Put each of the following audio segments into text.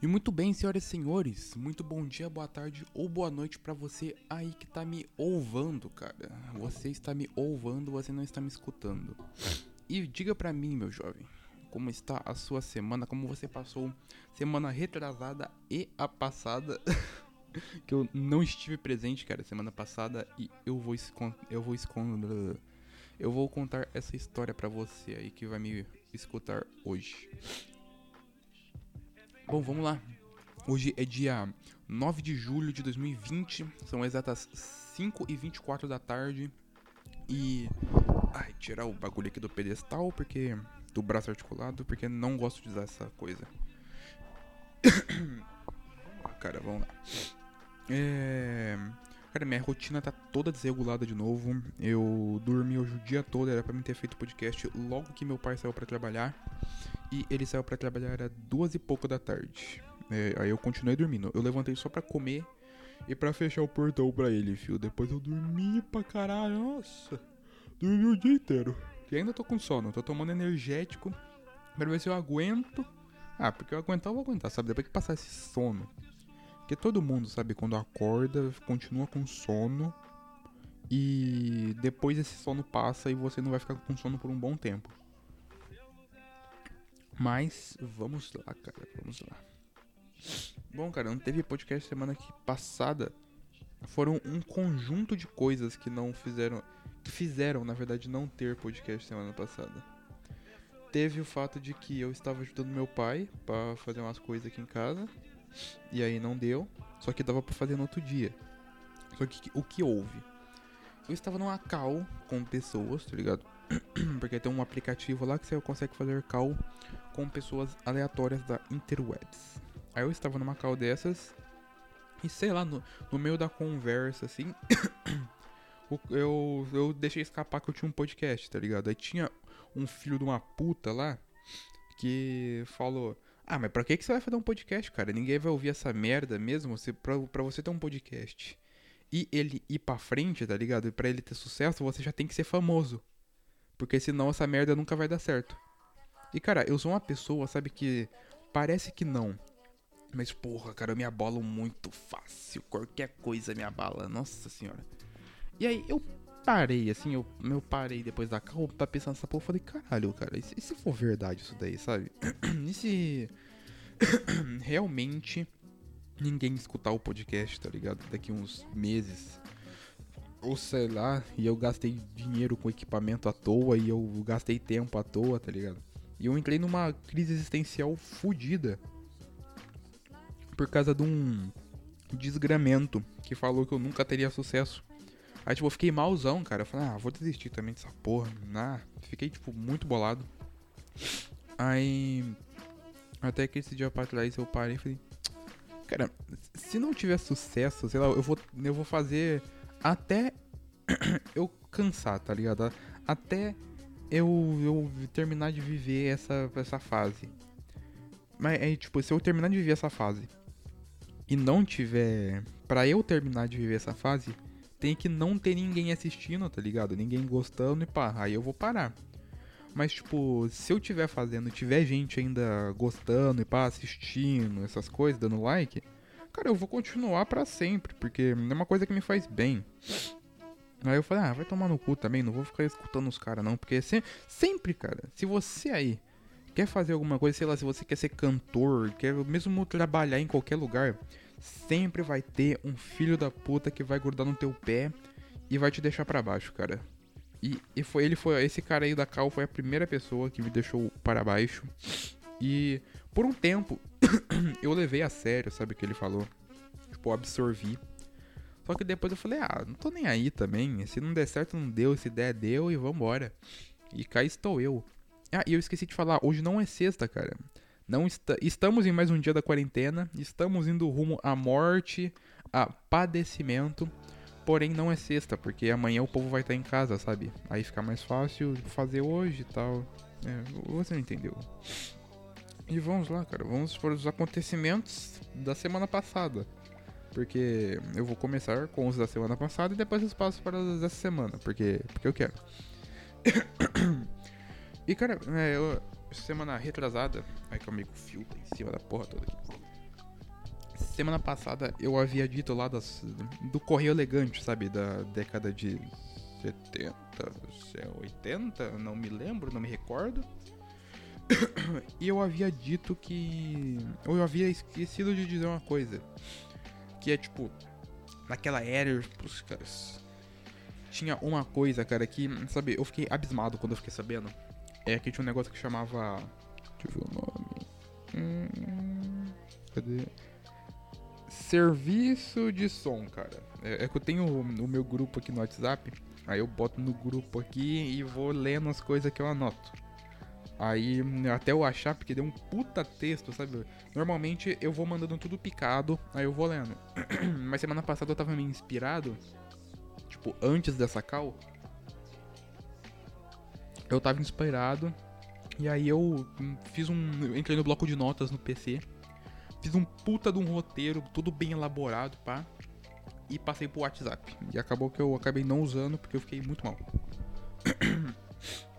E muito bem, senhoras e senhores, muito bom dia, boa tarde ou boa noite para você aí que tá me ouvando, cara. Você está me ouvando, você não está me escutando. E diga pra mim, meu jovem, como está a sua semana, como você passou semana retrasada e a passada. que eu não estive presente, cara, semana passada e eu vou eu vou esconder eu vou contar essa história para você aí que vai me escutar hoje. Bom, vamos lá. Hoje é dia 9 de julho de 2020, são exatas 5 e 24 da tarde. E. Ai, tirar o bagulho aqui do pedestal, porque. Do braço articulado, porque não gosto de usar essa coisa. Cara, vamos lá. É. Cara, minha rotina tá toda desregulada de novo. Eu dormi hoje o dia todo, era pra mim ter feito podcast logo que meu pai saiu para trabalhar. E ele saiu para trabalhar era duas e pouco da tarde. É, aí eu continuei dormindo. Eu levantei só pra comer e pra fechar o portão pra ele, fio. Depois eu dormi pra caralho. Nossa, dormi o dia inteiro. E ainda tô com sono. Tô tomando energético pra ver se eu aguento. Ah, porque eu aguentar, eu vou aguentar, sabe? Depois que passar esse sono. Porque todo mundo, sabe, quando acorda, continua com sono. E depois esse sono passa e você não vai ficar com sono por um bom tempo. Mas vamos lá, cara, vamos lá. Bom, cara, não teve podcast semana que passada. Foram um conjunto de coisas que não fizeram. Que fizeram, na verdade, não ter podcast semana passada. Teve o fato de que eu estava ajudando meu pai para fazer umas coisas aqui em casa. E aí não deu. Só que dava pra fazer no outro dia. Só que o que houve? Eu estava numa call com pessoas, tá ligado? Porque tem um aplicativo lá que você consegue fazer call com pessoas aleatórias da interwebs. Aí eu estava numa call dessas e sei lá, no, no meio da conversa assim, eu, eu deixei escapar que eu tinha um podcast, tá ligado? Aí tinha um filho de uma puta lá que falou: Ah, mas pra que, que você vai fazer um podcast, cara? Ninguém vai ouvir essa merda mesmo você, pra, pra você ter um podcast. E ele ir pra frente, tá ligado? E pra ele ter sucesso, você já tem que ser famoso. Porque senão essa merda nunca vai dar certo. E cara, eu sou uma pessoa, sabe, que parece que não. Mas porra, cara, eu me abalo muito fácil. Qualquer coisa me abala, nossa senhora. E aí eu parei, assim, eu, eu parei depois da calma pra pensar nessa porra. Eu falei, caralho, cara, e se, e se for verdade isso daí, sabe? e se realmente ninguém escutar o podcast, tá ligado? Daqui uns meses. Ou sei lá, e eu gastei dinheiro com equipamento à toa e eu gastei tempo à toa, tá ligado? E eu entrei numa crise existencial fodida. Por causa de um desgramento que falou que eu nunca teria sucesso. Aí, tipo, eu fiquei malzão, cara. Eu falei, ah, vou desistir também dessa porra. Ah, fiquei, tipo, muito bolado. Aí. Até que esse dia pra trás eu parei e falei. Cara, se não tiver sucesso, sei lá, eu vou, eu vou fazer até eu cansar, tá ligado? Até eu, eu terminar de viver essa, essa fase. Mas é tipo, se eu terminar de viver essa fase e não tiver. Pra eu terminar de viver essa fase, tem que não ter ninguém assistindo, tá ligado? Ninguém gostando e pá, aí eu vou parar. Mas, tipo, se eu tiver fazendo, tiver gente ainda gostando e pá, assistindo, essas coisas, dando like, cara, eu vou continuar para sempre, porque é uma coisa que me faz bem. Aí eu falei, ah, vai tomar no cu também, não vou ficar escutando os caras não, porque se, sempre, cara, se você aí quer fazer alguma coisa, sei lá, se você quer ser cantor, quer mesmo trabalhar em qualquer lugar, sempre vai ter um filho da puta que vai grudar no teu pé e vai te deixar para baixo, cara. E, e foi ele foi esse cara aí da Cal foi a primeira pessoa que me deixou para baixo. E por um tempo eu levei a sério, sabe o que ele falou? Tipo, absorvi. Só que depois eu falei, ah, não tô nem aí também. Se não der certo, não deu. Se der, deu e vambora. E cá estou eu. Ah, e eu esqueci de falar, hoje não é sexta, cara. Não estamos em mais um dia da quarentena. Estamos indo rumo à morte, a padecimento. Porém, não é sexta, porque amanhã o povo vai estar em casa, sabe? Aí fica mais fácil fazer hoje e tal. É, você não entendeu. E vamos lá, cara. Vamos para os acontecimentos da semana passada. Porque eu vou começar com os da semana passada e depois eu passo para os dessa semana. Porque, porque eu quero. e cara, é, eu, semana retrasada. Ai, aí, o fio tá em cima da porra toda aqui. semana passada eu havia dito lá das, do Correio Elegante, sabe? Da década de 70, 80, não me lembro, não me recordo. e eu havia dito que. Ou eu havia esquecido de dizer uma coisa. Que é tipo. Naquela era, os caras. Tinha uma coisa, cara, que. Sabe, eu fiquei abismado quando eu fiquei sabendo. É que tinha um negócio que chamava. Deixa eu ver o nome. Hum, cadê? Serviço de som, cara. É, é que eu tenho o, o meu grupo aqui no WhatsApp. Aí eu boto no grupo aqui e vou lendo as coisas que eu anoto. Aí até eu achar, porque deu um puta texto, sabe? Normalmente eu vou mandando tudo picado, aí eu vou lendo. Mas semana passada eu tava meio inspirado. Tipo, antes dessa call. Eu tava inspirado. E aí eu fiz um. Eu entrei no bloco de notas no PC. Fiz um puta de um roteiro, tudo bem elaborado, pá. E passei pro WhatsApp. E acabou que eu acabei não usando porque eu fiquei muito mal.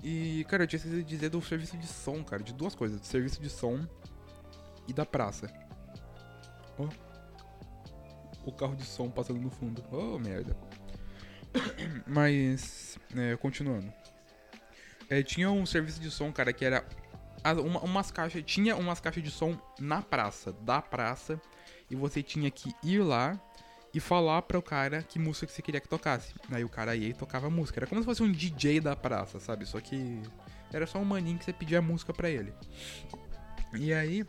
E, cara, eu tinha esquecido de dizer do serviço de som, cara. De duas coisas. Do serviço de som e da praça. Ó. Oh. O carro de som passando no fundo. Oh, merda. Mas, é, continuando. É, tinha um serviço de som, cara, que era uma, umas caixas. Tinha umas caixas de som na praça, da praça. E você tinha que ir lá e falar para o cara que música que você queria que tocasse. Aí o cara ia e tocava música. Era como se fosse um DJ da praça, sabe? Só que era só um maninho que você pedia música para ele. E aí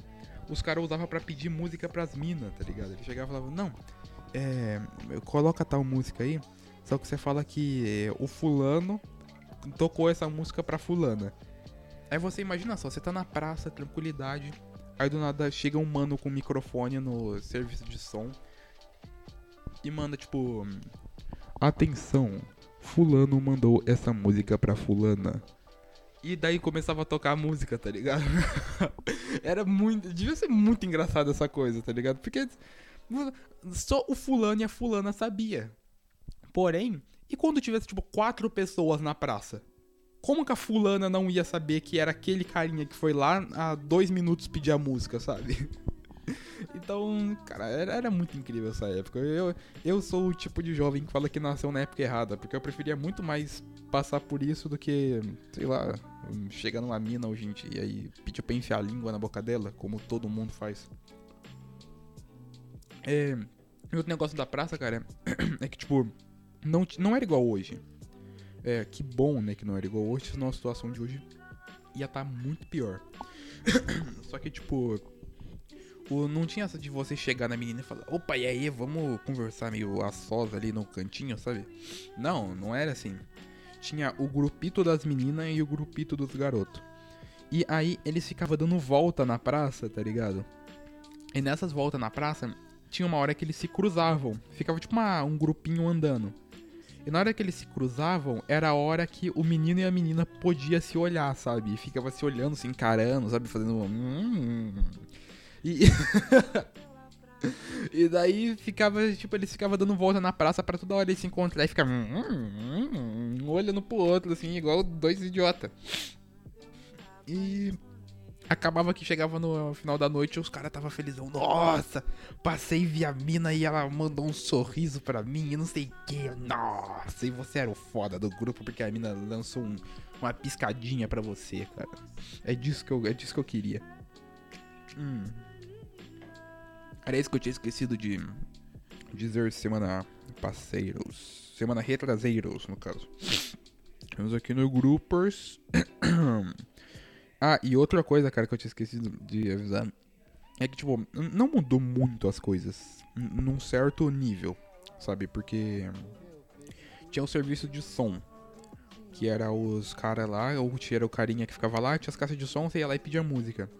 os caras usavam para pedir música pras minas, tá ligado? Ele chegava e falava, não, é, coloca tal música aí, só que você fala que é, o fulano tocou essa música pra fulana. Aí você imagina só, você tá na praça, tranquilidade, aí do nada chega um mano com um microfone no serviço de som e manda tipo: Atenção, Fulano mandou essa música pra Fulana. E daí começava a tocar a música, tá ligado? Era muito. Devia ser muito engraçado essa coisa, tá ligado? Porque só o fulano e a fulana sabia. Porém, e quando tivesse, tipo, quatro pessoas na praça? Como que a fulana não ia saber que era aquele carinha que foi lá há dois minutos pedir a música, sabe? Então, cara, era, era, muito incrível essa época. Eu, eu sou o tipo de jovem que fala que nasceu na época errada, porque eu preferia muito mais passar por isso do que, sei lá, chegar numa mina hoje em dia e pedir pra enfiar a língua na boca dela, como todo mundo faz. É. E outro negócio da praça, cara, é que, tipo, não, não era igual hoje. É, que bom, né, que não era igual hoje, senão a situação de hoje ia estar tá muito pior. Só que, tipo, Tipo, não tinha essa de você chegar na menina e falar, opa, e aí, vamos conversar meio a sós ali no cantinho, sabe? Não, não era assim. Tinha o grupito das meninas e o grupito dos garotos. E aí eles ficavam dando volta na praça, tá ligado? E nessas voltas na praça, tinha uma hora que eles se cruzavam. Ficava tipo uma, um grupinho andando. E na hora que eles se cruzavam, era a hora que o menino e a menina podia se olhar, sabe? E ficava se olhando, se encarando, sabe? Fazendo. Hum, e. e daí ficava, tipo, eles ficavam dando volta na praça para toda hora eles se encontrar e ficavam hum, hum, hum, um olhando pro outro, assim, igual dois idiotas. E acabava que chegava no final da noite e os caras tava felizão. Nossa, passei vi a mina e ela mandou um sorriso pra mim e não sei o que. Nossa, e você era o foda do grupo porque a mina lançou um, uma piscadinha pra você, cara. É disso que eu, é disso que eu queria. Hum. Era isso que eu tinha esquecido de dizer semana passeiros. Semana retraseiros, no caso. Temos aqui no Groupers. Ah, e outra coisa, cara, que eu tinha esquecido de avisar. É que, tipo, não mudou muito as coisas. Num certo nível, sabe? Porque tinha o serviço de som. Que era os caras lá, ou tinha o carinha que ficava lá, tinha as caixas de som, você ia lá e pedia música.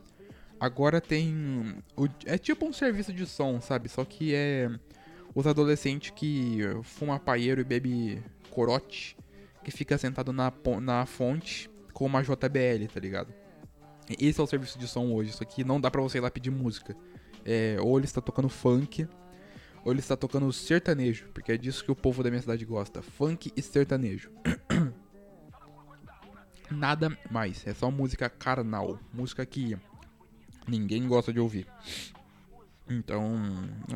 Agora tem. O, é tipo um serviço de som, sabe? Só que é os adolescentes que fuma paieiro e bebe corote, que fica sentado na, na fonte com uma JBL, tá ligado? Esse é o serviço de som hoje, só que não dá pra você ir lá pedir música. É, ou ele está tocando funk, ou ele está tocando sertanejo, porque é disso que o povo da minha cidade gosta: funk e sertanejo. Nada mais, é só música carnal, música que Ninguém gosta de ouvir. Então,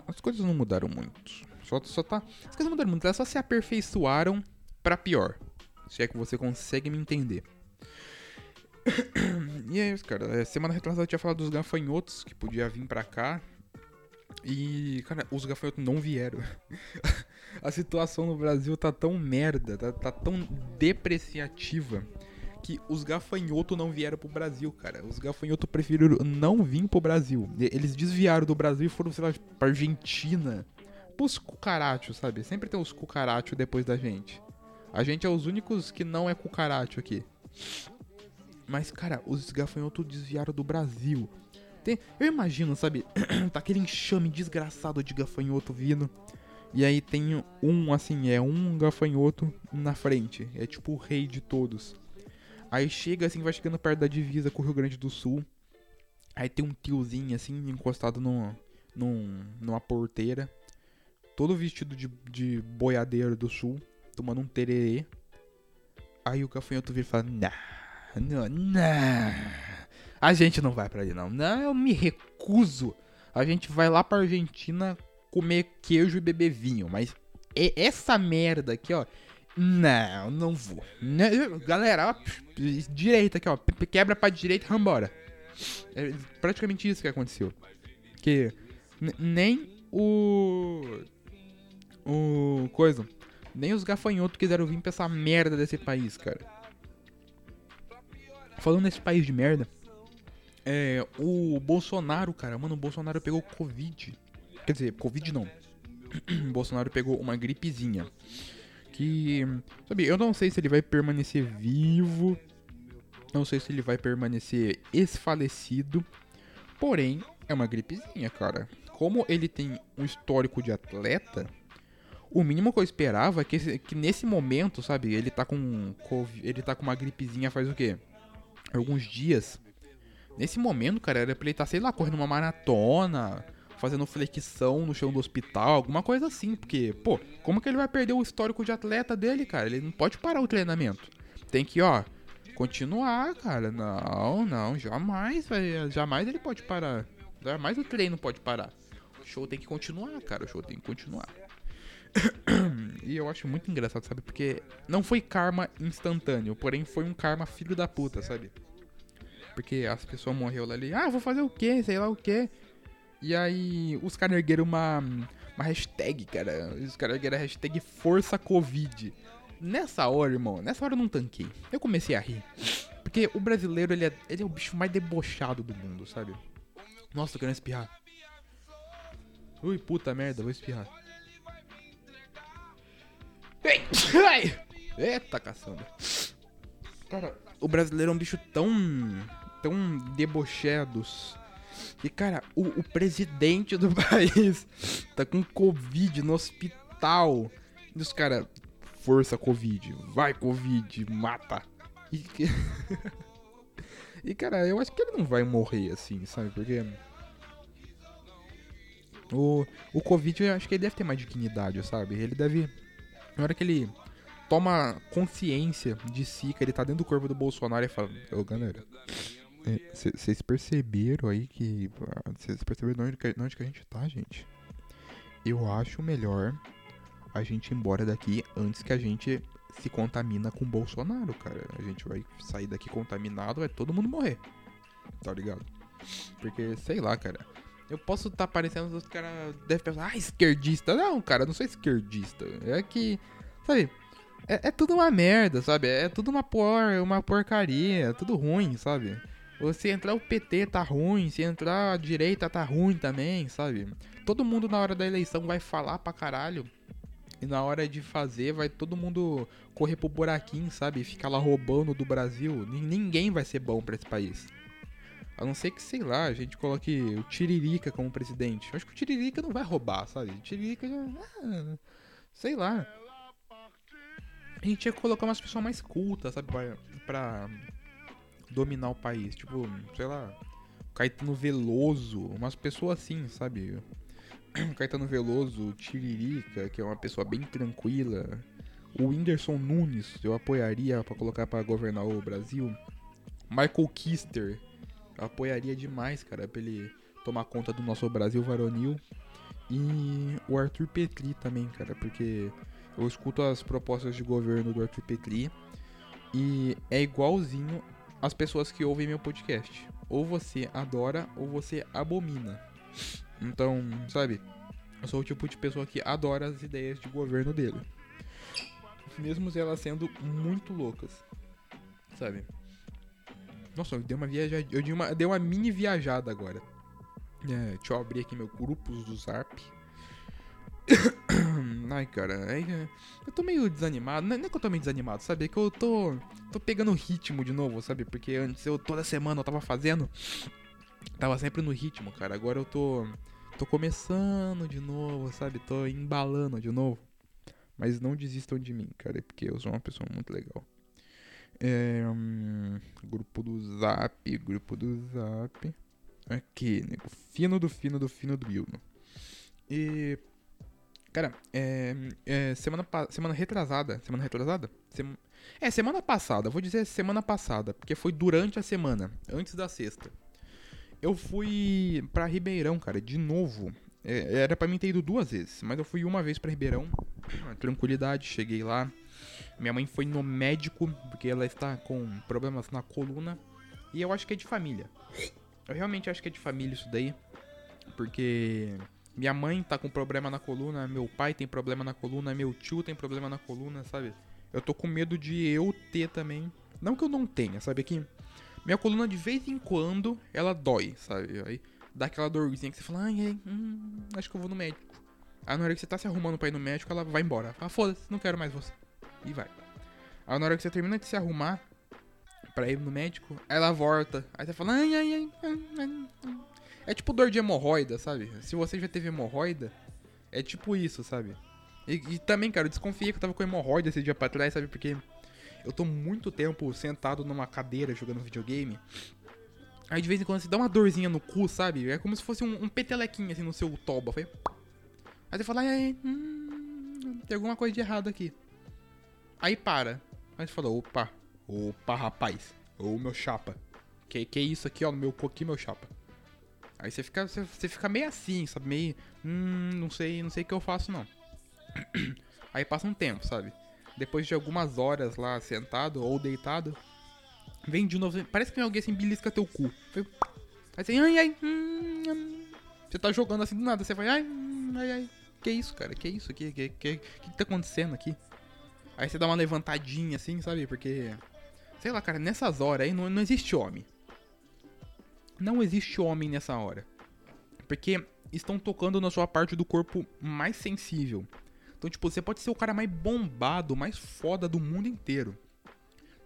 as coisas não mudaram muito. Só, só tá. As coisas não mudaram muito, elas só se aperfeiçoaram pra pior. Se é que você consegue me entender. e é isso, cara. É, semana retrasada eu tinha falado dos gafanhotos que podia vir pra cá. E, cara, os gafanhotos não vieram. a situação no Brasil tá tão merda, tá, tá tão depreciativa que os gafanhotos não vieram pro Brasil, cara. Os gafanhotos preferiram não vir pro Brasil. Eles desviaram do Brasil e foram, sei lá, pra Argentina. Pros cucarachos, sabe? Sempre tem os cucarachos depois da gente. A gente é os únicos que não é cucaracho aqui. Mas, cara, os gafanhotos desviaram do Brasil. Tem, eu imagino, sabe? tá aquele enxame desgraçado de gafanhoto vindo. E aí tem um, assim, é um gafanhoto na frente. É tipo o rei de todos. Aí chega assim, vai chegando perto da divisa com o Rio Grande do Sul. Aí tem um tiozinho assim, encostado no, num, numa porteira. Todo vestido de, de boiadeiro do sul, tomando um tererê. Aí o gafanhoto vira e fala: Nah, não, não. A gente não vai pra ali, não. Não, eu me recuso. A gente vai lá pra Argentina comer queijo e beber vinho. Mas essa merda aqui, ó. Não, não vou. Galera, ó, direita aqui, ó. Quebra pra direita e vambora. É praticamente isso que aconteceu. Que nem o. O. Coisa. Nem os gafanhotos quiseram vir pra essa merda desse país, cara. Falando nesse país de merda. É. O Bolsonaro, cara. Mano, o Bolsonaro pegou Covid. Quer dizer, Covid não. o Bolsonaro pegou uma gripezinha que, sabe, eu não sei se ele vai permanecer vivo, não sei se ele vai permanecer esfalecido, porém, é uma gripezinha, cara. Como ele tem um histórico de atleta, o mínimo que eu esperava é que, que nesse momento, sabe, ele tá com ele tá com uma gripezinha faz o quê? Alguns dias. Nesse momento, cara, era pra ele estar, tá, sei lá, correndo uma maratona, fazendo flexão no chão do hospital, alguma coisa assim. Porque, pô, como que ele vai perder o histórico de atleta dele, cara? Ele não pode parar o treinamento. Tem que, ó, continuar, cara. Não, não, jamais, jamais ele pode parar. Jamais o treino pode parar. O show tem que continuar, cara. O show tem que continuar. e eu acho muito engraçado, sabe? Porque não foi karma instantâneo, porém foi um karma filho da puta, sabe? Porque as pessoas morreram ali, ah, vou fazer o quê? Sei lá o quê. E aí, os caras ergueram uma, uma hashtag, cara. Os caras ergueram a hashtag Força Covid. Nessa hora, irmão, nessa hora eu não tanquei. Eu comecei a rir. Porque o brasileiro, ele é, ele é o bicho mais debochado do mundo, sabe? Nossa, tô querendo espirrar. Ui, puta merda, vou espirrar. Ei! Eita, caçamba. Cara, o brasileiro é um bicho tão. Tão debochados e, cara, o, o presidente do país tá com Covid no hospital. E os caras, força Covid, vai Covid, mata. E, e, cara, eu acho que ele não vai morrer assim, sabe? Porque. O, o Covid, eu acho que ele deve ter mais dignidade, sabe? Ele deve. Na hora que ele toma consciência de si, que ele tá dentro do corpo do Bolsonaro e fala: Ô galera, vocês perceberam aí que. Vocês perceberam onde, que, onde que a gente tá, gente? Eu acho melhor a gente ir embora daqui antes que a gente se contamina com Bolsonaro, cara. A gente vai sair daqui contaminado, vai todo mundo morrer. Tá ligado? Porque, sei lá, cara. Eu posso estar tá parecendo os caras devem pensar, ah, esquerdista. Não, cara, não sou esquerdista. É que, sabe, é, é, tudo uma merda, sabe? É tudo uma por, uma porcaria, é tudo ruim, sabe? Se entrar o PT tá ruim, se entrar a direita tá ruim também, sabe? Todo mundo na hora da eleição vai falar pra caralho. E na hora de fazer, vai todo mundo correr pro buraquinho, sabe? Ficar lá roubando do Brasil. Ninguém vai ser bom pra esse país. A não ser que, sei lá, a gente coloque o Tiririca como presidente. Eu acho que o Tiririca não vai roubar, sabe? O Tiririca já. Ah, sei lá. A gente ia colocar umas pessoas mais cultas, sabe? Pra, pra dominar o país. Tipo, sei lá, Caetano Veloso, umas pessoas assim, sabe? Caetano Veloso, Tiririca, que é uma pessoa bem tranquila. O Whindersson Nunes, eu apoiaria para colocar para governar o Brasil. Michael Kister, eu apoiaria demais, cara, pra ele tomar conta do nosso Brasil varonil. E o Arthur Petri também, cara, porque eu escuto as propostas de governo do Arthur Petri e é igualzinho as pessoas que ouvem meu podcast. Ou você adora ou você abomina. Então, sabe? Eu sou o tipo de pessoa que adora as ideias de governo dele. Mesmo elas sendo muito loucas. Sabe? Nossa, eu dei uma viajada. Eu dei uma, dei uma mini viajada agora. É, deixa eu abrir aqui meu grupos do Zap. Ai, cara, é, eu tô meio desanimado. Não é que eu tô meio desanimado, sabe? É que eu tô, tô pegando ritmo de novo, sabe? Porque antes eu toda semana eu tava fazendo. Tava sempre no ritmo, cara. Agora eu tô. Tô começando de novo, sabe? Tô embalando de novo. Mas não desistam de mim, cara, porque eu sou uma pessoa muito legal. É, hum, grupo do Zap, grupo do Zap. Aqui, nego. Fino do fino do fino do Bilno. E. Cara, é, é, semana, semana retrasada. Semana retrasada? Sem, é, semana passada. Vou dizer semana passada, porque foi durante a semana, antes da sexta. Eu fui pra Ribeirão, cara, de novo. É, era pra mim ter ido duas vezes, mas eu fui uma vez pra Ribeirão. Tranquilidade, cheguei lá. Minha mãe foi no médico, porque ela está com problemas na coluna. E eu acho que é de família. Eu realmente acho que é de família isso daí. Porque minha mãe tá com problema na coluna, meu pai tem problema na coluna, meu tio tem problema na coluna, sabe? Eu tô com medo de eu ter também. Não que eu não tenha, sabe? Aqui, minha coluna de vez em quando ela dói, sabe? Aí dá aquela dorzinha que você fala, ai, ai, hum, acho que eu vou no médico. Aí na hora que você tá se arrumando pra ir no médico, ela vai embora. Fala, foda-se, não quero mais você. E vai. Aí na hora que você termina de se arrumar pra ir no médico, ela volta. Aí você fala, ai, ai, ai, ai, ai. É tipo dor de hemorroida, sabe? Se você já teve hemorroida, é tipo isso, sabe? E, e também, cara, eu desconfiei que eu tava com hemorroida esse dia pra trás, sabe? Porque eu tô muito tempo sentado numa cadeira jogando videogame. Aí de vez em quando você dá uma dorzinha no cu, sabe? É como se fosse um, um petelequinho assim no seu toba. Foi... Aí você fala, ai, hum, tem alguma coisa de errado aqui. Aí para. Aí você fala, opa, opa, rapaz. Ô, meu chapa. Que, que isso aqui, ó, no meu cu aqui, meu chapa. Aí você fica, você, você fica meio assim, sabe? Meio, hum, não sei, não sei o que eu faço não. Aí passa um tempo, sabe? Depois de algumas horas lá sentado ou deitado, vem de novo, parece que vem alguém assim belisca teu cu. Aí você, ai, ai, hum, hum. Você tá jogando assim do nada, você vai, ai, hum, ai, ai. Que isso, cara? Que isso? Que, que, que, que tá acontecendo aqui? Aí você dá uma levantadinha assim, sabe? Porque. Sei lá, cara, nessas horas aí não, não existe homem. Não existe homem nessa hora. Porque estão tocando na sua parte do corpo mais sensível. Então, tipo, você pode ser o cara mais bombado, mais foda do mundo inteiro.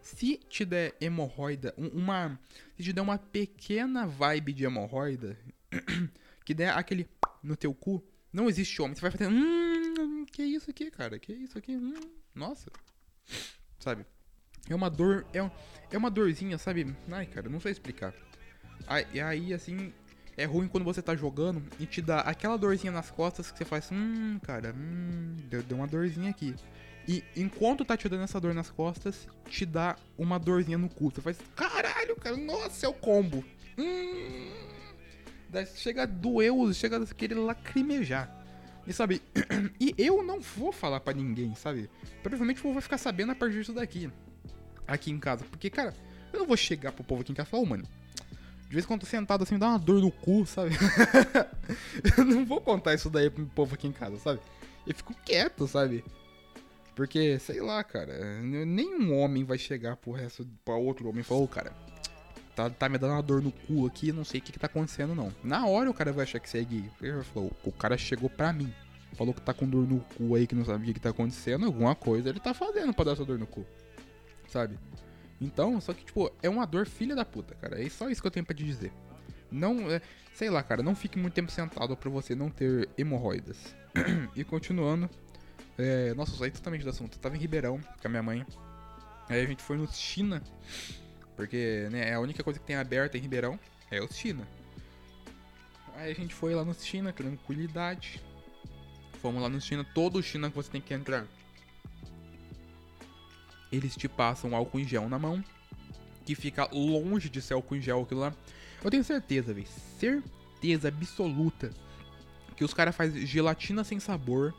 Se te der hemorroida, uma. Se te der uma pequena vibe de hemorroida, que der aquele no teu cu, não existe homem. Você vai fazer. Hum, que isso aqui, cara? Que isso aqui? Hum, nossa. Sabe? É uma dor. É, é uma dorzinha, sabe? Ai, cara, não sei explicar. Aí, aí, assim, é ruim quando você tá jogando e te dá aquela dorzinha nas costas que você faz, hum, cara, hum, deu, deu uma dorzinha aqui. E enquanto tá te dando essa dor nas costas, te dá uma dorzinha no cu. Você faz, caralho, cara, nossa, é o combo. Hum. Daí chega a doer, chega a querer lacrimejar. E sabe, e eu não vou falar para ninguém, sabe? Provavelmente o povo vai ficar sabendo a partir disso daqui. Aqui em casa. Porque, cara, eu não vou chegar pro povo aqui em casa e falar, oh, mano, de vez em quando tô sentado assim, dá uma dor no cu, sabe? eu não vou contar isso daí pro povo aqui em casa, sabe? Eu fico quieto, sabe? Porque, sei lá, cara, nenhum homem vai chegar pro resto, pra outro homem e falar, ô, oh, cara, tá, tá me dando uma dor no cu aqui, não sei o que, que tá acontecendo, não. Na hora o cara vai achar que você é gay. Ele falou, o cara chegou pra mim, falou que tá com dor no cu aí, que não sabe o que, que tá acontecendo, alguma coisa ele tá fazendo pra dar essa dor no cu, sabe? Então, só que, tipo, é uma dor filha da puta, cara. É só isso que eu tenho pra te dizer. Não, é, sei lá, cara, não fique muito tempo sentado pra você não ter hemorroidas. e continuando, é, nossa, saí totalmente do assunto. Eu tava em Ribeirão com a minha mãe. Aí a gente foi no China, porque né, é a única coisa que tem aberta em Ribeirão é o China. Aí a gente foi lá no China, tranquilidade. Fomos lá no China, todo o China que você tem que entrar eles te passam álcool em gel na mão, que fica longe de ser álcool em gel aquilo lá. Eu tenho certeza, velho, certeza absoluta que os caras fazem gelatina sem sabor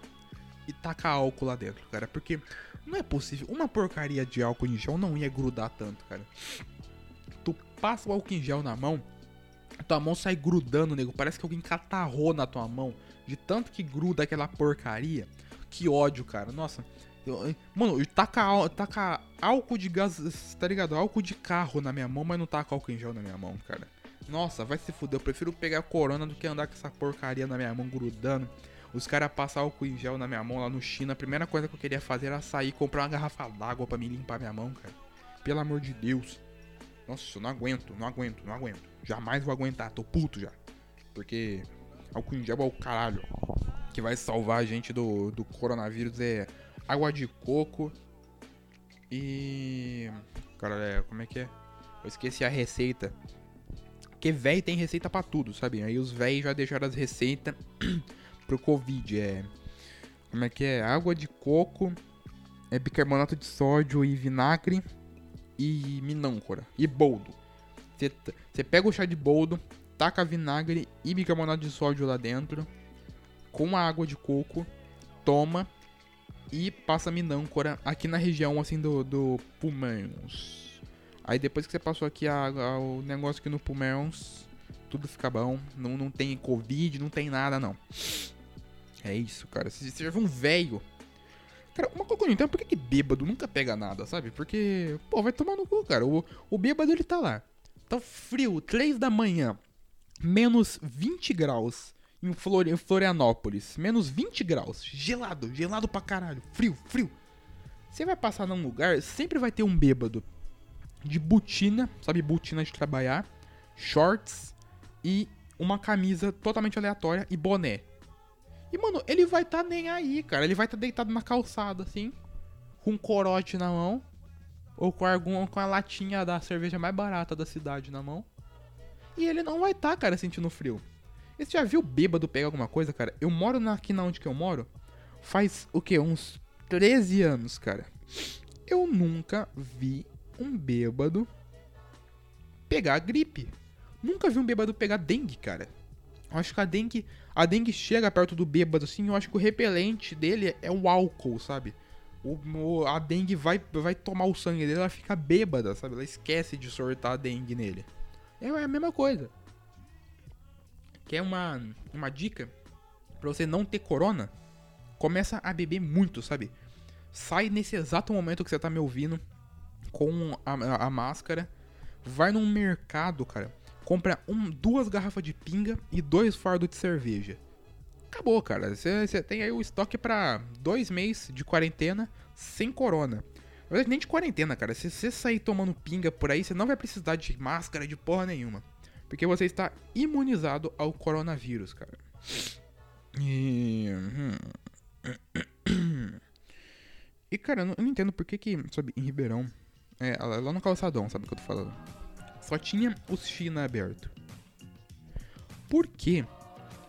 e taca álcool lá dentro, cara. Porque não é possível. Uma porcaria de álcool em gel não ia grudar tanto, cara. Tu passa o álcool em gel na mão, tua mão sai grudando, nego. Parece que alguém catarrou na tua mão. De tanto que gruda aquela porcaria. Que ódio, cara. Nossa. Mano, taca, taca álcool de gás, tá ligado? Álcool de carro na minha mão, mas não taca álcool em gel na minha mão, cara. Nossa, vai se fuder. Eu prefiro pegar corona do que andar com essa porcaria na minha mão grudando. Os caras passam álcool em gel na minha mão lá no China. A primeira coisa que eu queria fazer era sair e comprar uma garrafa d'água para me limpar minha mão, cara. Pelo amor de Deus. Nossa, eu não aguento, não aguento, não aguento. Jamais vou aguentar, tô puto já. Porque álcool em gel é o caralho. Que vai salvar a gente do, do coronavírus é água de coco e. Cara, é, como é que é? Eu esqueci a receita. Porque véi tem receita para tudo, sabe? Aí os véis já deixaram as receitas pro Covid. É. Como é que é? Água de coco, é bicarbonato de sódio e vinagre e minâncora e boldo. Você pega o chá de boldo, taca vinagre e bicarbonato de sódio lá dentro com a água de coco, toma e passa minâncora aqui na região assim do, do pulmões. Aí depois que você passou aqui a, a, o negócio aqui no pulmões, tudo fica bom. Não, não tem Covid, não tem nada, não. É isso, cara. Se você já viu um velho. Cara, uma coisa que entendo, por que, que bêbado nunca pega nada, sabe? Porque, pô, vai tomar no cu, cara. O, o bêbado ele tá lá. Tá frio, 3 da manhã, menos 20 graus em, Flori em Florianópolis. Menos 20 graus. Gelado, gelado pra caralho. Frio, frio. Você vai passar num lugar, sempre vai ter um bêbado de botina, sabe, botina de trabalhar, shorts e uma camisa totalmente aleatória e boné. E, mano, ele vai tá nem aí, cara. Ele vai tá deitado na calçada, assim, com um corote na mão, ou com, algum, com a latinha da cerveja mais barata da cidade na mão. E ele não vai tá, cara, sentindo frio. Você já viu bêbado pegar alguma coisa, cara? Eu moro na, aqui na onde que eu moro faz, o que, uns 13 anos, cara. Eu nunca vi um bêbado pegar gripe. Nunca vi um bêbado pegar dengue, cara. Eu acho que a dengue, a dengue chega perto do bêbado, assim, eu acho que o repelente dele é o álcool, sabe? O, o, a dengue vai, vai tomar o sangue dele, ela fica bêbada, sabe? Ela esquece de sortar a dengue nele. É, é a mesma coisa. Quer uma, uma dica? Pra você não ter corona? Começa a beber muito, sabe? Sai nesse exato momento que você tá me ouvindo com a, a, a máscara, vai num mercado, cara, compra um, duas garrafas de pinga e dois fardos de cerveja. Acabou, cara. Você tem aí o estoque para dois meses de quarentena sem corona. Na verdade, nem de quarentena, cara. Se você sair tomando pinga por aí, você não vai precisar de máscara de porra nenhuma. Porque você está imunizado ao coronavírus, cara. E. Hum. E, cara, eu não, entendo por que que, sabe, em Ribeirão é, lá no calçadão, sabe o que eu tô falando? Só tinha os China aberto. Por quê?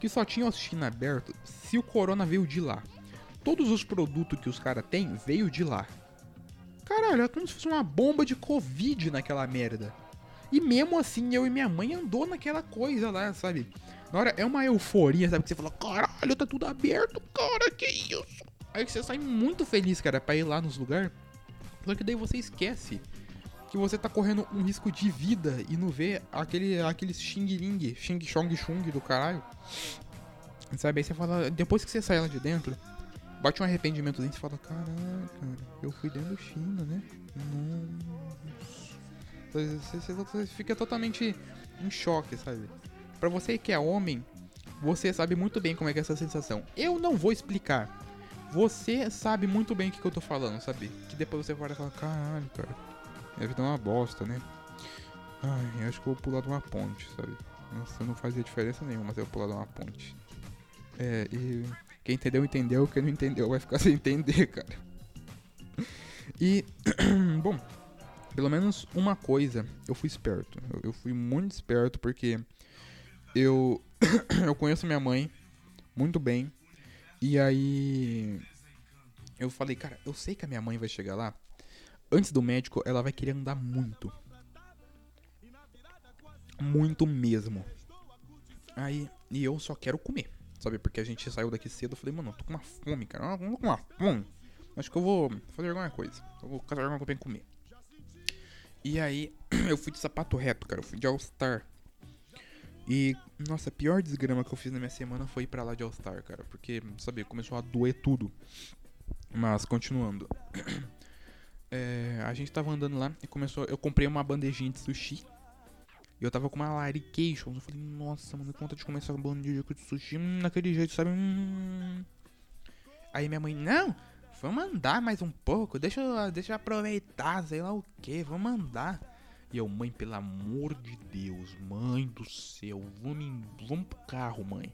que só tinha os China aberto se o Corona veio de lá? Todos os produtos que os caras têm veio de lá. Caralho, é como se fosse uma bomba de Covid naquela merda. E mesmo assim, eu e minha mãe andou naquela coisa lá, sabe? Na hora é uma euforia, sabe? Que você fala, caralho, tá tudo aberto, cara, que isso? Aí você sai muito feliz, cara, pra ir lá nos lugares. Só que daí você esquece que você tá correndo um risco de vida e não vê aquele, aqueles xing ling, xing chong chung do caralho. Sabe? Aí você fala, depois que você sai lá de dentro, bate um arrependimento dentro e fala, caralho, cara, eu fui dentro do China, né? Nossa. Você, você, fica totalmente em choque, sabe? Pra você que é homem, você sabe muito bem como é que é essa sensação. Eu não vou explicar. Você sabe muito bem o que, que eu tô falando, sabe? Que depois você vai falar, caralho, cara, minha vida é uma bosta, né? Ai, eu acho que eu vou pular de uma ponte, sabe? Nossa, não fazia diferença nenhuma, mas eu pular de uma ponte. É, e quem entendeu, entendeu, quem não entendeu vai ficar sem entender, cara. E, bom, pelo menos uma coisa, eu fui esperto. Eu, eu fui muito esperto porque eu, eu conheço minha mãe muito bem e aí eu falei, cara, eu sei que a minha mãe vai chegar lá. Antes do médico, ela vai querer andar muito. Muito mesmo. Aí, e eu só quero comer, sabe? Porque a gente saiu daqui cedo, eu falei, mano, eu tô com uma fome, cara. Eu tô com uma fome. Acho que eu vou fazer alguma coisa. Eu vou caçar alguma coisa pra comer. E aí, eu fui de sapato reto, cara. Eu fui de All-Star. E, nossa, a pior desgrama que eu fiz na minha semana foi ir pra lá de All-Star, cara. Porque, sabe, começou a doer tudo. Mas, continuando. É, a gente tava andando lá e começou. Eu comprei uma bandejinha de sushi. E eu tava com uma larication. Eu falei, nossa, mano, conta de comer essa bandejinha de sushi hum, naquele jeito, sabe? Hum. Aí minha mãe, não, vamos andar mais um pouco. Deixa, deixa eu aproveitar, sei lá o que, vamos andar. E eu, mãe, pelo amor de Deus, mãe do céu, vamos, vamos pro carro, mãe.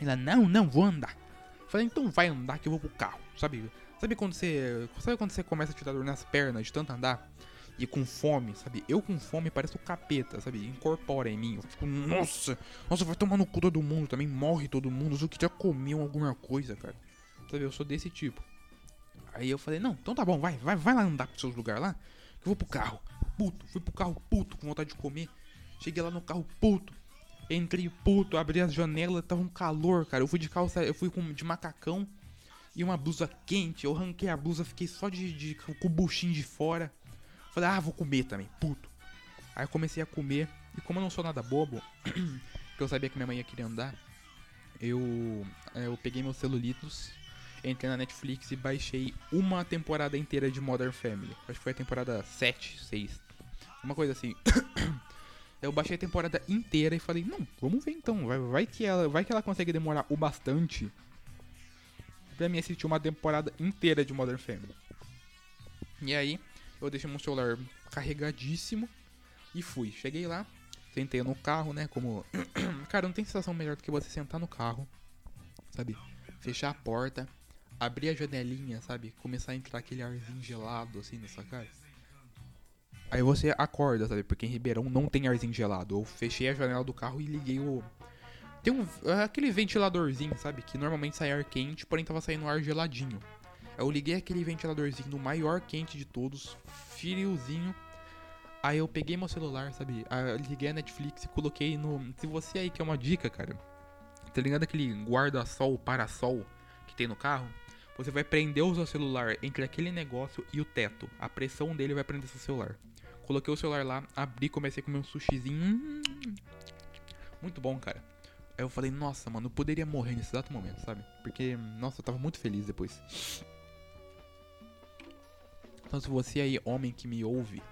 Ela, não, não, vou andar. Eu Falei, então vai andar que eu vou pro carro, sabe? Sabe quando você. Sabe quando você começa a te dar dor nas pernas de tanto andar? E com fome, sabe? Eu com fome pareço o capeta, sabe? Incorpora em mim. Eu fico, nossa, nossa, vai tomar no cu todo mundo também, morre todo mundo. Eu queria comer alguma coisa, cara. Sabe, eu sou desse tipo. Aí eu falei, não, então tá bom, vai, vai, vai lá andar pros seus lugares lá, que eu vou pro carro. Puto, fui pro carro puto, com vontade de comer. Cheguei lá no carro puto. Entrei puto, abri as janelas, tava um calor, cara. Eu fui de calça, eu fui com, de macacão e uma blusa quente. Eu arranquei a blusa, fiquei só de, de com o buchinho de fora. Falei, ah, vou comer também, puto. Aí eu comecei a comer, e como eu não sou nada bobo, que eu sabia que minha mãe ia querer andar, eu, eu peguei meus celulitos, entrei na Netflix e baixei uma temporada inteira de Modern Family. Acho que foi a temporada 7, 6, uma coisa assim. Eu baixei a temporada inteira e falei, não, vamos ver então, vai, vai, que, ela, vai que ela consegue demorar o bastante pra mim assistir uma temporada inteira de Modern Family. E aí, eu deixei meu celular carregadíssimo e fui. Cheguei lá, sentei no carro, né? Como. Cara, não tem sensação melhor do que você sentar no carro, sabe? Fechar a porta, abrir a janelinha, sabe? Começar a entrar aquele arzinho gelado assim na sua cara. Aí você acorda, sabe? Porque em Ribeirão não tem arzinho gelado. Eu fechei a janela do carro e liguei o. Tem um. aquele ventiladorzinho, sabe? Que normalmente sai ar quente, porém tava saindo ar geladinho. Eu liguei aquele ventiladorzinho no maior quente de todos, friozinho. Aí eu peguei meu celular, sabe? Aí liguei a Netflix e coloquei no. Se você aí quer uma dica, cara. Tá ligado aquele guarda-sol, parasol que tem no carro? Você vai prender o seu celular entre aquele negócio e o teto. A pressão dele vai prender seu celular. Coloquei o celular lá, abri, comecei a comer um sushizinho. Hum, muito bom, cara. Aí eu falei, nossa, mano, eu poderia morrer nesse exato momento, sabe? Porque, nossa, eu tava muito feliz depois. Então, se você aí, homem que me ouve,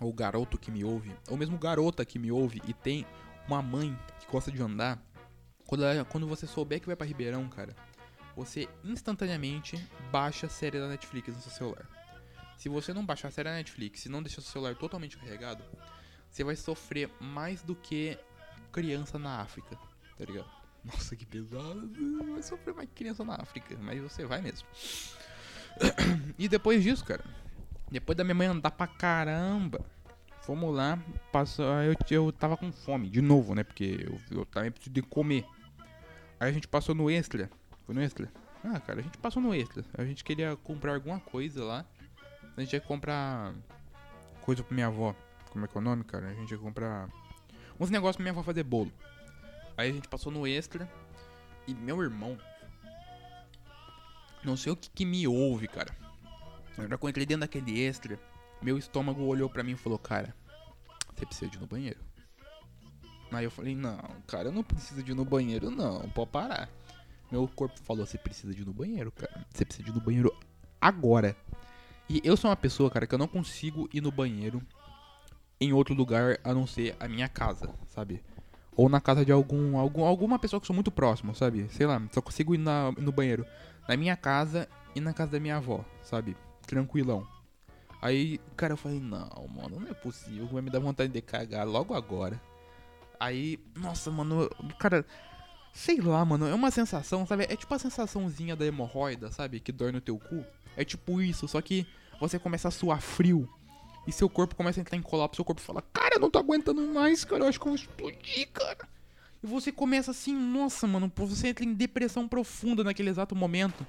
ou garoto que me ouve, ou mesmo garota que me ouve e tem uma mãe que gosta de andar, quando, ela- quando você souber que vai pra Ribeirão, cara, você instantaneamente baixa a série da Netflix no seu celular. Se você não baixar a série da Netflix e não deixar seu celular totalmente carregado, você vai sofrer mais do que criança na África, tá ligado? Nossa, que pesado. Vai sofrer mais que criança na África, mas você vai mesmo. E depois disso, cara, depois da minha mãe andar pra caramba, fomos lá, passou, eu, eu tava com fome, de novo, né? Porque eu, eu também preciso de comer. Aí a gente passou no Extra. Foi no Extra? Ah, cara, a gente passou no Extra. A gente queria comprar alguma coisa lá. A gente ia comprar coisa pra minha avó. Como é que é o nome, cara? A gente ia comprar uns negócios pra minha avó fazer bolo. Aí a gente passou no Extra. E meu irmão. Não sei o que, que me ouve, cara. Na hora eu entrei dentro daquele Extra, meu estômago olhou pra mim e falou: Cara, você precisa de ir no banheiro. Aí eu falei: Não, cara, eu não preciso de ir no banheiro, não. Pode parar. Meu corpo falou: Você precisa de ir no banheiro, cara. Você precisa de ir no banheiro agora. E eu sou uma pessoa, cara, que eu não consigo ir no banheiro em outro lugar a não ser a minha casa, sabe? Ou na casa de algum, algum alguma pessoa que sou muito próximo, sabe? Sei lá, só consigo ir na, no banheiro na minha casa e na casa da minha avó, sabe? Tranquilão. Aí, cara, eu falei, não, mano, não é possível, vai me dar vontade de cagar logo agora. Aí, nossa, mano, cara, sei lá, mano, é uma sensação, sabe? É tipo a sensaçãozinha da hemorroida, sabe? Que dói no teu cu. É tipo isso, só que você começa a suar frio e seu corpo começa a entrar em colapso. Seu corpo fala, cara, eu não tô aguentando mais, cara, eu acho que eu vou explodir, cara. E você começa assim, nossa, mano, você entra em depressão profunda naquele exato momento.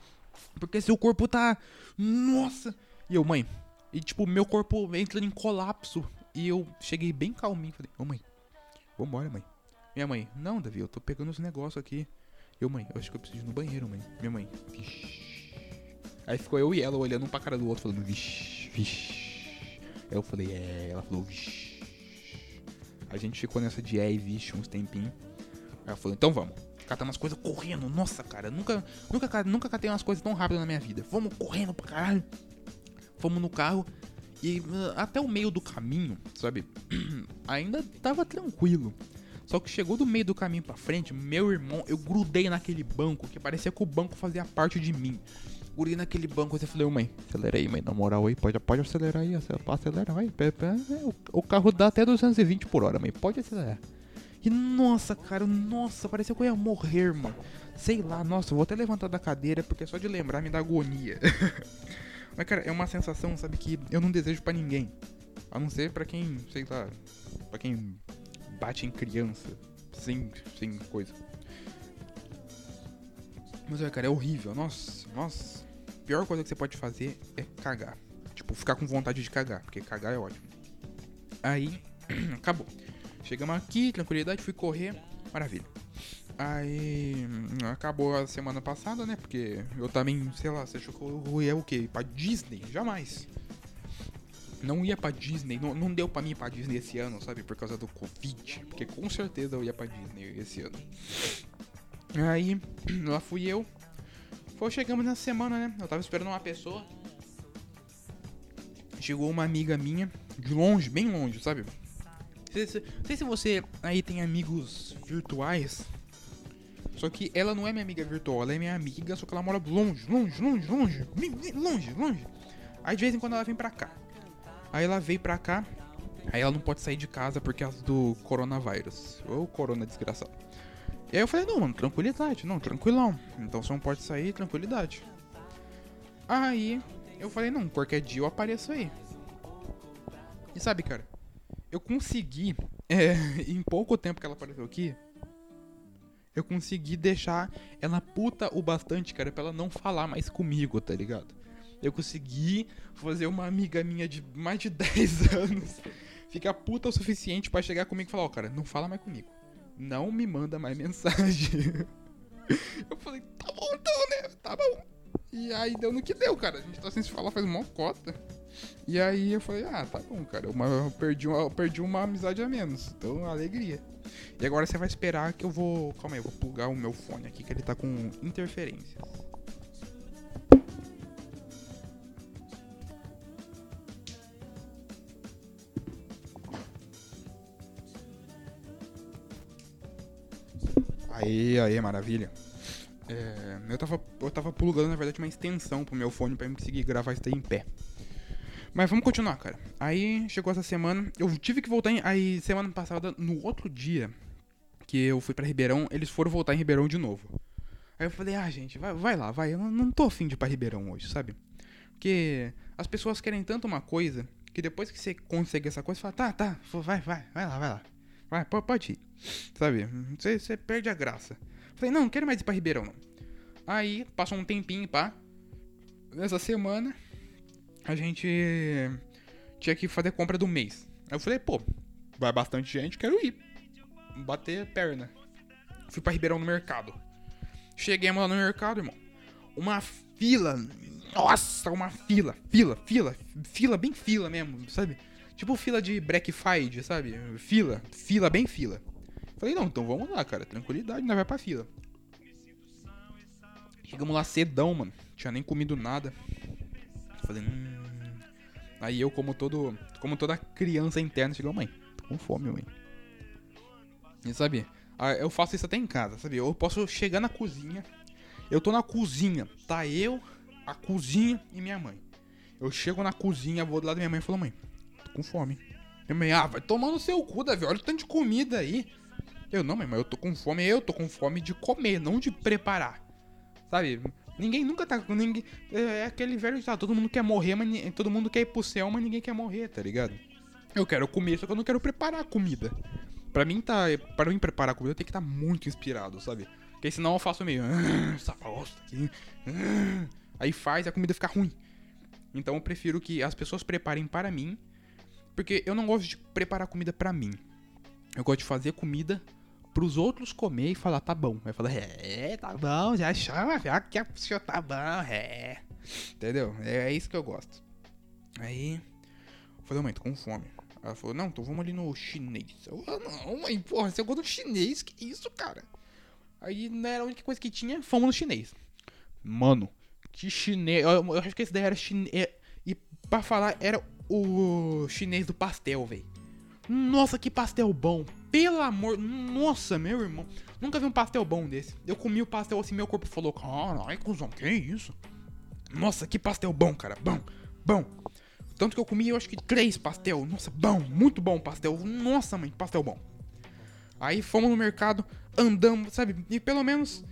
Porque seu corpo tá. Nossa! E eu, mãe. E tipo, meu corpo entra em colapso. E eu cheguei bem calminho. Falei, ô mãe, vambora, mãe. Minha mãe, não, Davi, eu tô pegando os negócios aqui. Eu, mãe, eu acho que eu preciso ir no banheiro, mãe. Minha mãe, vixi. Aí ficou eu e ela olhando um pra cara do outro, falando, vixi, vixi. Eu falei, é. Ela falou, vixi. A gente ficou nessa de é e vixe uns tempinhos. Aí ela falou, então vamos. Catar umas coisas correndo. Nossa, cara, nunca, nunca, nunca catei umas coisas tão rápidas na minha vida. Vamos correndo pra caralho. Fomos no carro. E uh, até o meio do caminho, sabe? Ainda tava tranquilo. Só que chegou do meio do caminho pra frente, meu irmão, eu grudei naquele banco, que parecia que o banco fazia parte de mim. Grudei naquele banco e falei, mãe, acelera aí, mãe, na moral aí, pode, pode acelerar aí, acelera, vai. O carro dá até 220 por hora, mãe, pode acelerar. E nossa, cara, nossa, parecia que eu ia morrer, mano. Sei lá, nossa, eu vou até levantar da cadeira, porque só de lembrar me dá agonia. Mas, cara, é uma sensação, sabe, que eu não desejo para ninguém. A não ser para quem, sei lá, pra quem bate em criança. Sem, sem coisa. Mas, cara, é horrível. Nossa, nossa. Pior coisa que você pode fazer é cagar. Tipo, ficar com vontade de cagar, porque cagar é ótimo. Aí, acabou. Chegamos aqui, tranquilidade, fui correr, maravilha. Aí acabou a semana passada, né? Porque eu também, sei lá, você achou que eu ia o quê? Pra Disney? Jamais. Não ia pra Disney, não, não deu pra mim ir pra Disney esse ano, sabe? Por causa do Covid. Porque com certeza eu ia pra Disney esse ano. Aí, lá fui eu. Foi, chegamos na semana, né? Eu tava esperando uma pessoa. Chegou uma amiga minha, de longe, bem longe, sabe? Não sei se você aí tem amigos virtuais só que ela não é minha amiga virtual, ela é minha amiga, só que ela mora longe, longe, longe, longe, longe, longe. Aí de vez em quando ela vem pra cá. Aí ela veio pra cá, aí ela não pode sair de casa por causa do coronavírus. Ou corona desgraçado. E aí eu falei, não, mano, tranquilidade, não, tranquilão. Então você não pode sair, tranquilidade. Aí eu falei, não, qualquer dia eu apareço aí. E sabe, cara, eu consegui, é, em pouco tempo que ela apareceu aqui, eu consegui deixar ela puta o bastante, cara, pra ela não falar mais comigo, tá ligado? Eu consegui fazer uma amiga minha de mais de 10 anos ficar puta o suficiente para chegar comigo e falar, ó, oh, cara, não fala mais comigo. Não me manda mais mensagem. eu falei, tá bom então, né? Tá bom. E aí deu no que deu, cara. A gente tá sem se falar faz uma cota. E aí eu falei, ah, tá bom, cara. Eu, perdi uma, eu perdi uma amizade a menos. Então, alegria. E agora você vai esperar que eu vou. Calma aí, eu vou plugar o meu fone aqui, que ele tá com interferência. Aí, aí, maravilha. É, eu, tava, eu tava plugando, na verdade, uma extensão pro meu fone pra eu conseguir gravar isso aí em pé. Mas vamos continuar, cara. Aí chegou essa semana, eu tive que voltar em, aí semana passada, no outro dia que eu fui para Ribeirão, eles foram voltar em Ribeirão de novo. Aí eu falei: "Ah, gente, vai, vai lá, vai. Eu não, tô afim de ir para Ribeirão hoje, sabe? Porque as pessoas querem tanto uma coisa que depois que você consegue essa coisa, você fala: "Tá, tá, vai, vai, vai lá, vai lá. Vai, pode ir." Sabe? Você, perde a graça. Falei: "Não, não quero mais ir para Ribeirão não." Aí passou um tempinho, pá. Nessa semana a gente tinha que fazer compra do mês. Aí eu falei, pô, vai bastante gente, quero ir. Bater perna. Fui pra Ribeirão no mercado. Cheguemos lá no mercado, irmão. Uma fila. Nossa, uma fila, fila, fila, fila, bem fila mesmo, sabe? Tipo fila de Black Friday, sabe? Fila, fila, bem fila. Falei, não, então vamos lá, cara. Tranquilidade, nós vai pra fila. Chegamos lá cedão, mano. Tinha nem comido nada. Falei, hum, Aí eu, como todo. Como toda criança interna, chegou, mãe, tô com fome, mãe. E sabe? Eu faço isso até em casa, sabe? Eu posso chegar na cozinha. Eu tô na cozinha, tá eu, a cozinha e minha mãe. Eu chego na cozinha, vou do lado da minha mãe e falo, mãe, tô com fome. Minha mãe, ah, vai tomar no seu cu, Davi, olha o tanto de comida aí. Eu, não, mas eu tô com fome, eu tô com fome de comer, não de preparar. Sabe? Ninguém nunca tá. Ninguém, é, é aquele velho tá, todo mundo quer morrer, mas todo mundo quer ir pro céu, mas ninguém quer morrer, tá ligado? Eu quero comer, só que eu não quero preparar comida. Pra mim tá. Para mim preparar comida eu tenho que estar tá muito inspirado, sabe? Porque senão eu faço meio. Ah, aqui. Ah", aí faz a comida fica ruim. Então eu prefiro que as pessoas preparem para mim. Porque eu não gosto de preparar comida para mim. Eu gosto de fazer comida pros outros comer e falar, tá bom. Aí fala, é, tá bom, já chama, já que senhor tá bom, é. Entendeu? É, é, isso que eu gosto. Aí, eu falei, mãe, tô com fome. Ela falou, não, então vamos ali no chinês. Eu falei, não, mãe, porra, você gosta do chinês? Que isso, cara? Aí não era a única coisa que tinha, fomos no chinês. Mano, que chinês. Eu, eu acho que esse daí era chinês. É, e pra falar, era o chinês do pastel, velho. Nossa, que pastel bom. Pelo amor. Nossa, meu irmão. Nunca vi um pastel bom desse. Eu comi o pastel assim, meu corpo falou: Caralho, cuzão, que isso? Nossa, que pastel bom, cara. Bom, bom. Tanto que eu comi, eu acho que três pastel. Nossa, bom, muito bom pastel. Nossa, mãe, pastel bom. Aí fomos no mercado, andamos, sabe? E pelo menos.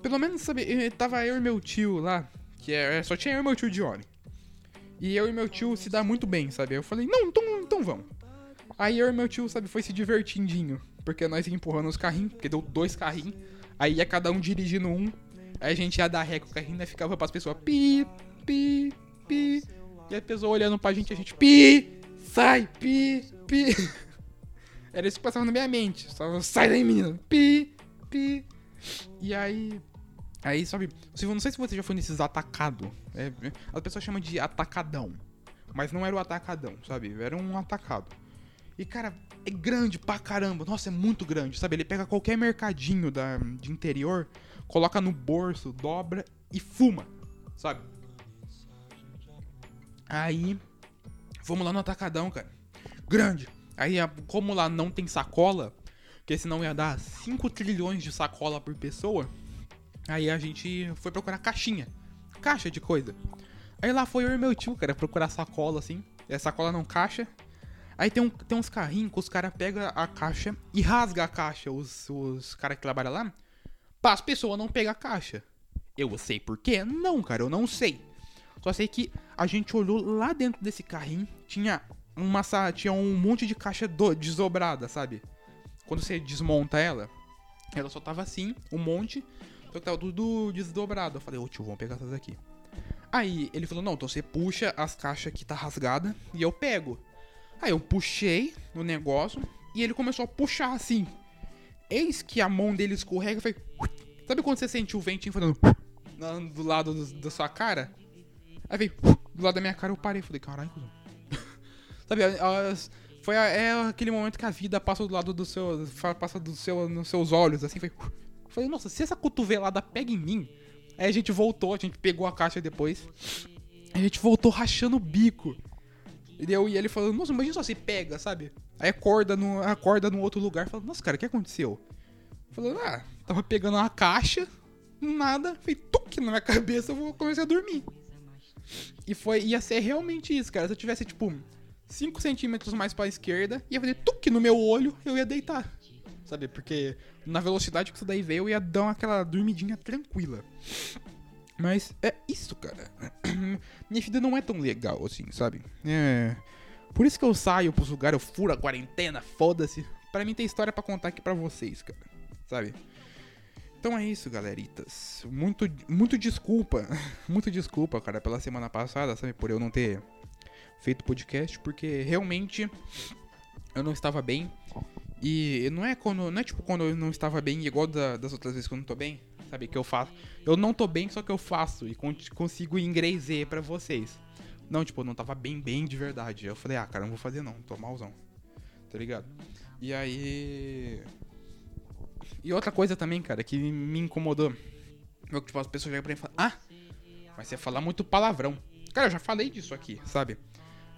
Pelo menos, sabe? Tava eu e meu tio lá. Que é, só tinha eu e meu tio Johnny. E eu e meu tio se dá muito bem, sabe? Eu falei, não, então, então vamos. Aí eu e meu tio, sabe, foi se divertindinho. Porque nós ia empurrando os carrinhos, porque deu dois carrinhos. Aí ia cada um dirigindo um. Aí a gente ia dar ré com o carrinho né, ficava pras pessoas pi, pi, pi. E a pessoa olhando pra gente, a gente pi, sai, pi, pi. Era isso que passava na minha mente. Só sai daí, menino. Pi, pi. E aí. Aí, sabe, não sei se você já foi nesses atacados. É, as pessoas chamam de atacadão. Mas não era o atacadão, sabe? Era um atacado. E, cara, é grande pra caramba. Nossa, é muito grande, sabe? Ele pega qualquer mercadinho da, de interior, coloca no bolso, dobra e fuma, sabe? Aí, vamos lá no atacadão, cara. Grande. Aí, como lá não tem sacola, porque senão ia dar 5 trilhões de sacola por pessoa, aí a gente foi procurar caixinha. Caixa de coisa. Aí lá foi eu e meu tio, cara, procurar sacola assim. A sacola não caixa. Aí tem, um, tem uns carrinhos que os caras pegam a caixa e rasga a caixa. Os, os caras que trabalham lá. Pra as pessoas não pegar a caixa. Eu sei por quê? Não, cara, eu não sei. Só sei que a gente olhou lá dentro desse carrinho. Tinha uma tinha um monte de caixa do, desobrada, sabe? Quando você desmonta ela, ela só tava assim, um monte. Só que tava tudo desdobrado. Eu falei, ô tio, vamos pegar essas aqui. Aí ele falou, não, então você puxa as caixas que tá rasgada e eu pego. Aí eu puxei no negócio e ele começou a puxar assim. Eis que a mão dele escorrega e foi. Sabe quando você sente o ventinho fazendo do lado do, da sua cara? Aí veio do lado da minha cara, eu parei e falei, caralho, Sabe, foi é aquele momento que a vida passa do lado do seu. passa do seu, nos seus olhos, assim, foi. Falei, nossa, se essa cotovelada pega em mim. Aí a gente voltou, a gente pegou a caixa depois. A gente voltou rachando o bico. E, e ele falando, nossa, imagina só se pega, sabe? Aí acorda no, acorda num outro lugar falando, nossa, cara, o que aconteceu? Falando, ah, tava pegando uma caixa, nada, fez tuque na minha cabeça, eu começar a dormir. E foi, ia ser realmente isso, cara. Se eu tivesse, tipo, 5 centímetros mais pra esquerda, ia fazer tuque no meu olho, eu ia deitar. Sabe? Porque na velocidade que isso daí veio, eu ia dar aquela dormidinha tranquila. Mas é isso, cara. Minha vida não é tão legal assim, sabe? É. Por isso que eu saio pros lugares, eu furo a quarentena, foda-se. Pra mim tem história para contar aqui pra vocês, cara. Sabe? Então é isso, galeritas. Muito, muito desculpa. muito desculpa, cara, pela semana passada, sabe? Por eu não ter feito podcast, porque realmente eu não estava bem. E não é quando. Não é tipo quando eu não estava bem, igual da, das outras vezes que eu não tô bem sabe? Que eu faço. Eu não tô bem, só que eu faço e consigo engrezer para vocês. Não, tipo, eu não tava bem, bem de verdade. Eu falei, ah, cara, não vou fazer não, tô malzão. Tá ligado? E aí. E outra coisa também, cara, que me incomodou. Tipo, as pessoas chegam pra mim e falam, ah, mas você fala muito palavrão. Cara, eu já falei disso aqui, sabe?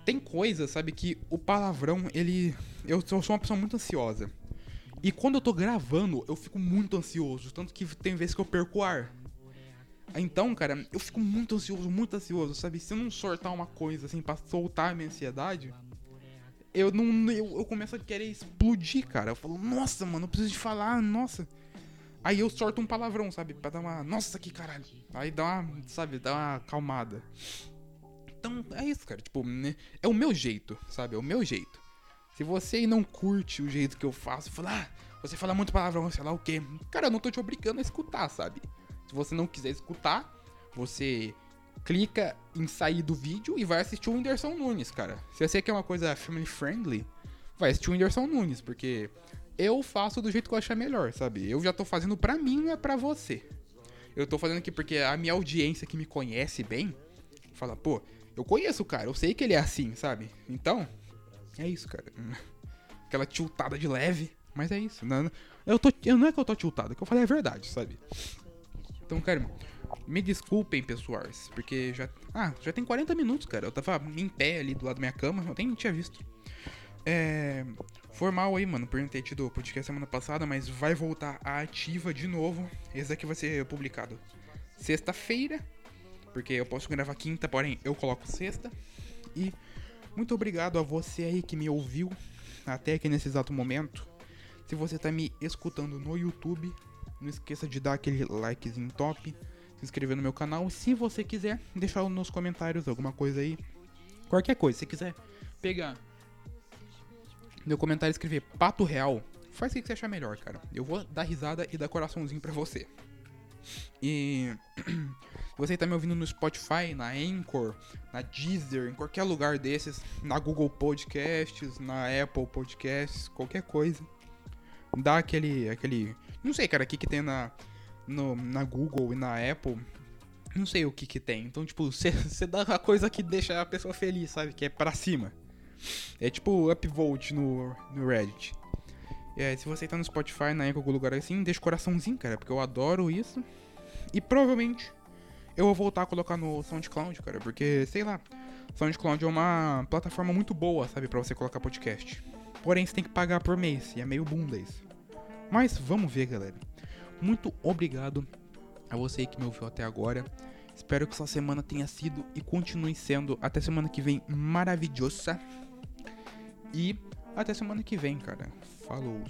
Tem coisa, sabe, que o palavrão, ele. Eu sou uma pessoa muito ansiosa. E quando eu tô gravando, eu fico muito ansioso. Tanto que tem vezes que eu perco o ar. Então, cara, eu fico muito ansioso, muito ansioso, sabe? Se eu não sortar uma coisa assim pra soltar a minha ansiedade, eu não. Eu, eu começo a querer explodir, cara. Eu falo, nossa, mano, eu preciso de falar, nossa. Aí eu sorto um palavrão, sabe? Pra dar uma. Nossa, que caralho. Aí dá uma, sabe, dá uma acalmada. Então, é isso, cara. Tipo, né? é o meu jeito, sabe? É o meu jeito. Se você não curte o jeito que eu faço, fala, ah, você fala muito palavrão, sei lá o quê. Cara, eu não tô te obrigando a escutar, sabe? Se você não quiser escutar, você clica em sair do vídeo e vai assistir o Whindersson Nunes, cara. Se você quer uma coisa family friendly, vai assistir o Whindersson Nunes, porque eu faço do jeito que eu achar melhor, sabe? Eu já tô fazendo pra mim, não é pra você. Eu tô fazendo aqui porque a minha audiência que me conhece bem fala, pô, eu conheço o cara, eu sei que ele é assim, sabe? Então, é isso, cara. Aquela tiltada de leve, mas é isso. Não, eu tô, eu, não é que eu tô tiltado, é que eu falei a verdade, sabe? Então, cara, me desculpem, pessoais, porque já. Ah, já tem 40 minutos, cara. Eu tava em pé ali do lado da minha cama, eu nem tinha visto. É. Formal aí, mano, por não ter tido podcast semana passada, mas vai voltar a ativa de novo. Esse daqui vai ser publicado sexta-feira, porque eu posso gravar quinta, porém eu coloco sexta. E muito obrigado a você aí que me ouviu até aqui nesse exato momento. Se você tá me escutando no YouTube, não esqueça de dar aquele likezinho top, se inscrever no meu canal. Se você quiser, deixar nos comentários alguma coisa aí. Qualquer coisa, se quiser pegar meu comentário e escrever pato real, faz o que você achar melhor, cara. Eu vou dar risada e dar coraçãozinho pra você. E se você tá me ouvindo no Spotify, na Anchor, na Deezer, em qualquer lugar desses, na Google Podcasts, na Apple Podcasts, qualquer coisa, dá aquele aquele, não sei, cara, o que que tem na no, na Google e na Apple, não sei o que que tem. Então, tipo, você dá a coisa que deixa a pessoa feliz, sabe? Que é pra cima. É tipo upvote no, no Reddit. É, se você tá no Spotify, na em algum lugar assim, deixa o coraçãozinho, cara, porque eu adoro isso. E provavelmente eu vou voltar a colocar no SoundCloud, cara, porque, sei lá, SoundCloud é uma plataforma muito boa, sabe, para você colocar podcast. Porém, você tem que pagar por mês, e é meio bunda isso. Mas vamos ver, galera. Muito obrigado a você que me ouviu até agora. Espero que sua semana tenha sido e continue sendo até semana que vem maravilhosa. E até semana que vem, cara. Falou.